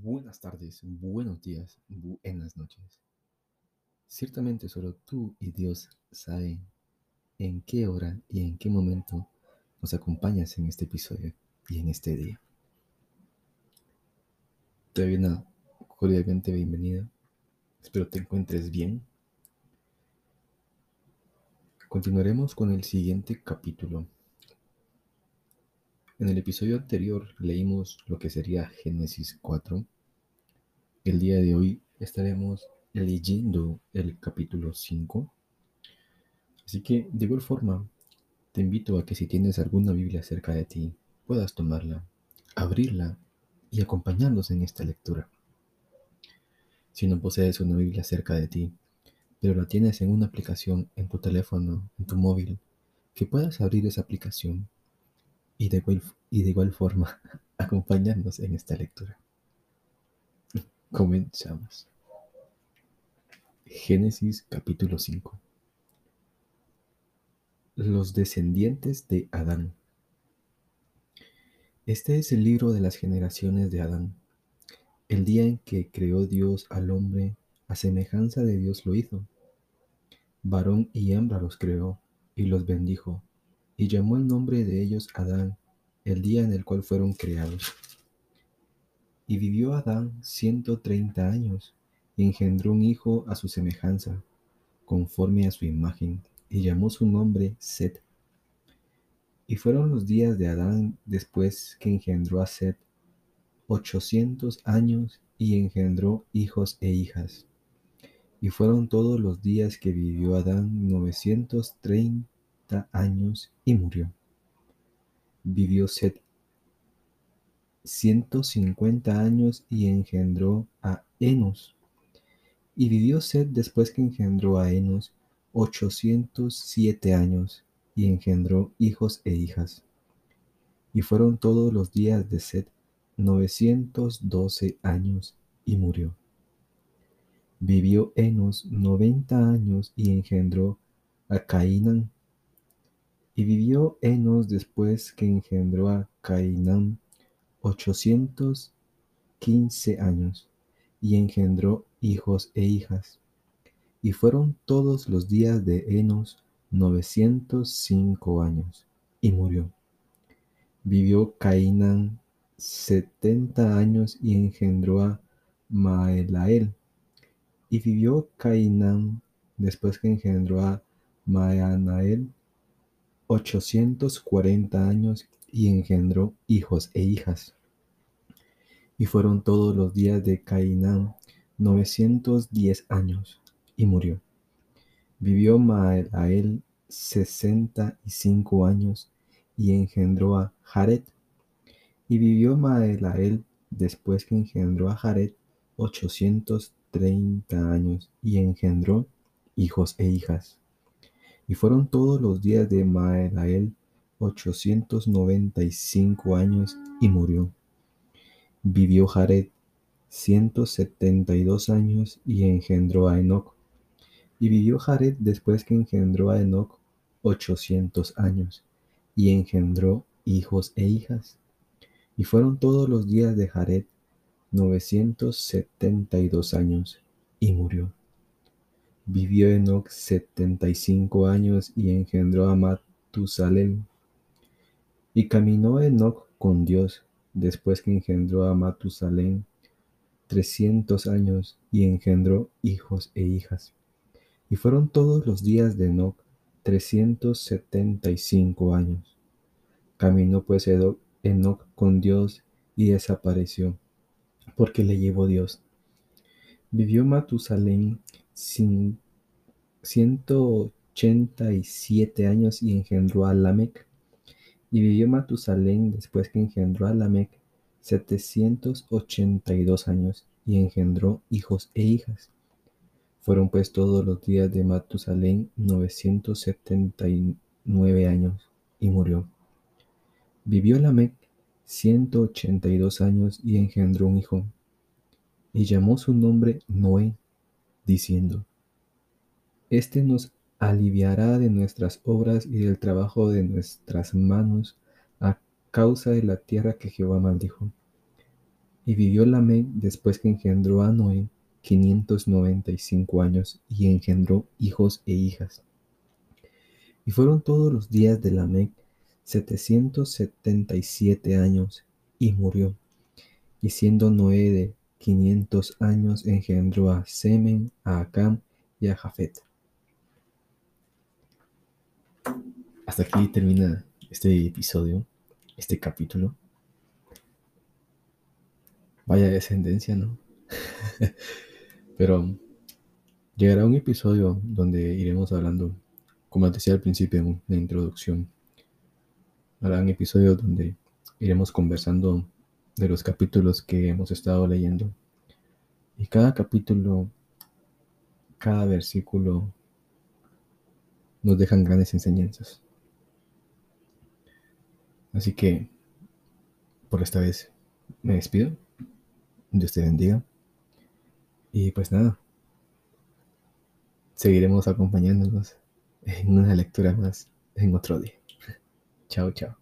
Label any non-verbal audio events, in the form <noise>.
Buenas tardes, buenos días, buenas noches. Ciertamente solo tú y Dios saben en qué hora y en qué momento nos acompañas en este episodio y en este día. Te doy una cordialmente bienvenida. Espero te encuentres bien. Continuaremos con el siguiente capítulo. En el episodio anterior leímos lo que sería Génesis 4. El día de hoy estaremos leyendo el capítulo 5. Así que de igual forma te invito a que si tienes alguna Biblia cerca de ti, puedas tomarla, abrirla y acompañarnos en esta lectura. Si no posees una Biblia cerca de ti, pero la tienes en una aplicación en tu teléfono, en tu móvil, que puedas abrir esa aplicación y de igual, y de igual forma <laughs> acompañarnos en esta lectura. Comenzamos. Génesis capítulo 5. Los descendientes de Adán. Este es el libro de las generaciones de Adán. El día en que creó Dios al hombre, a semejanza de Dios lo hizo. Varón y hembra los creó y los bendijo, y llamó el nombre de ellos Adán, el día en el cual fueron creados. Y vivió Adán ciento treinta años, y engendró un hijo a su semejanza, conforme a su imagen, y llamó su nombre Set. Y fueron los días de Adán después que engendró a Set, ochocientos años, y engendró hijos e hijas. Y fueron todos los días que vivió Adán novecientos treinta años, y murió. Vivió ciento cincuenta años y engendró a Enos. Y vivió Set después que engendró a Enos ochocientos siete años y engendró hijos e hijas. Y fueron todos los días de Set novecientos doce años y murió. Vivió Enos noventa años y engendró a Cainán. Y vivió Enos después que engendró a Cainán ochocientos quince años, y engendró hijos e hijas. Y fueron todos los días de Enos novecientos cinco años, y murió. Vivió Cainán setenta años y engendró a Maelael. Y vivió Cainán después que engendró a Maanael ochocientos cuarenta años y engendró hijos e hijas. Y fueron todos los días de Cainán novecientos diez años, y murió. Vivió Maelael sesenta y cinco años, y engendró a Jared. Y vivió Maelael después que engendró a Jared ochocientos treinta años, y engendró hijos e hijas. Y fueron todos los días de Maelael ochocientos noventa y cinco años y murió. Vivió Jared ciento setenta y dos años y engendró a Enoc. Y vivió Jared después que engendró a Enoc ochocientos años y engendró hijos e hijas. Y fueron todos los días de Jared novecientos setenta y dos años y murió. Vivió Enoc setenta y cinco años y engendró a Matusalem. Y caminó Enoc con Dios después que engendró a Matusalén trescientos años y engendró hijos e hijas. Y fueron todos los días de Enoc trescientos setenta y cinco años. Caminó pues Enoc con Dios y desapareció, porque le llevó Dios. Vivió Matusalén ciento ochenta y siete años y engendró a Lamec. Y vivió Matusalén después que engendró a Lamec setecientos ochenta y dos años y engendró hijos e hijas. Fueron pues todos los días de Matusalén novecientos setenta y nueve años y murió. Vivió Lamec ciento ochenta y dos años y engendró un hijo. Y llamó su nombre Noé, diciendo, Este nos aliviará de nuestras obras y del trabajo de nuestras manos a causa de la tierra que Jehová maldijo. Y vivió Lamec después que engendró a Noé 595 años y engendró hijos e hijas. Y fueron todos los días de Lamec 777 años y murió. Y siendo Noé de 500 años engendró a Semen, a Acam y a Jafet. Hasta aquí termina este episodio, este capítulo. Vaya descendencia, ¿no? <laughs> Pero llegará un episodio donde iremos hablando, como decía al principio en la introducción, habrá un episodio donde iremos conversando de los capítulos que hemos estado leyendo. Y cada capítulo, cada versículo nos dejan grandes enseñanzas. Así que, por esta vez, me despido. Dios te bendiga. Y pues nada, seguiremos acompañándonos en una lectura más en otro día. <laughs> chao, chao.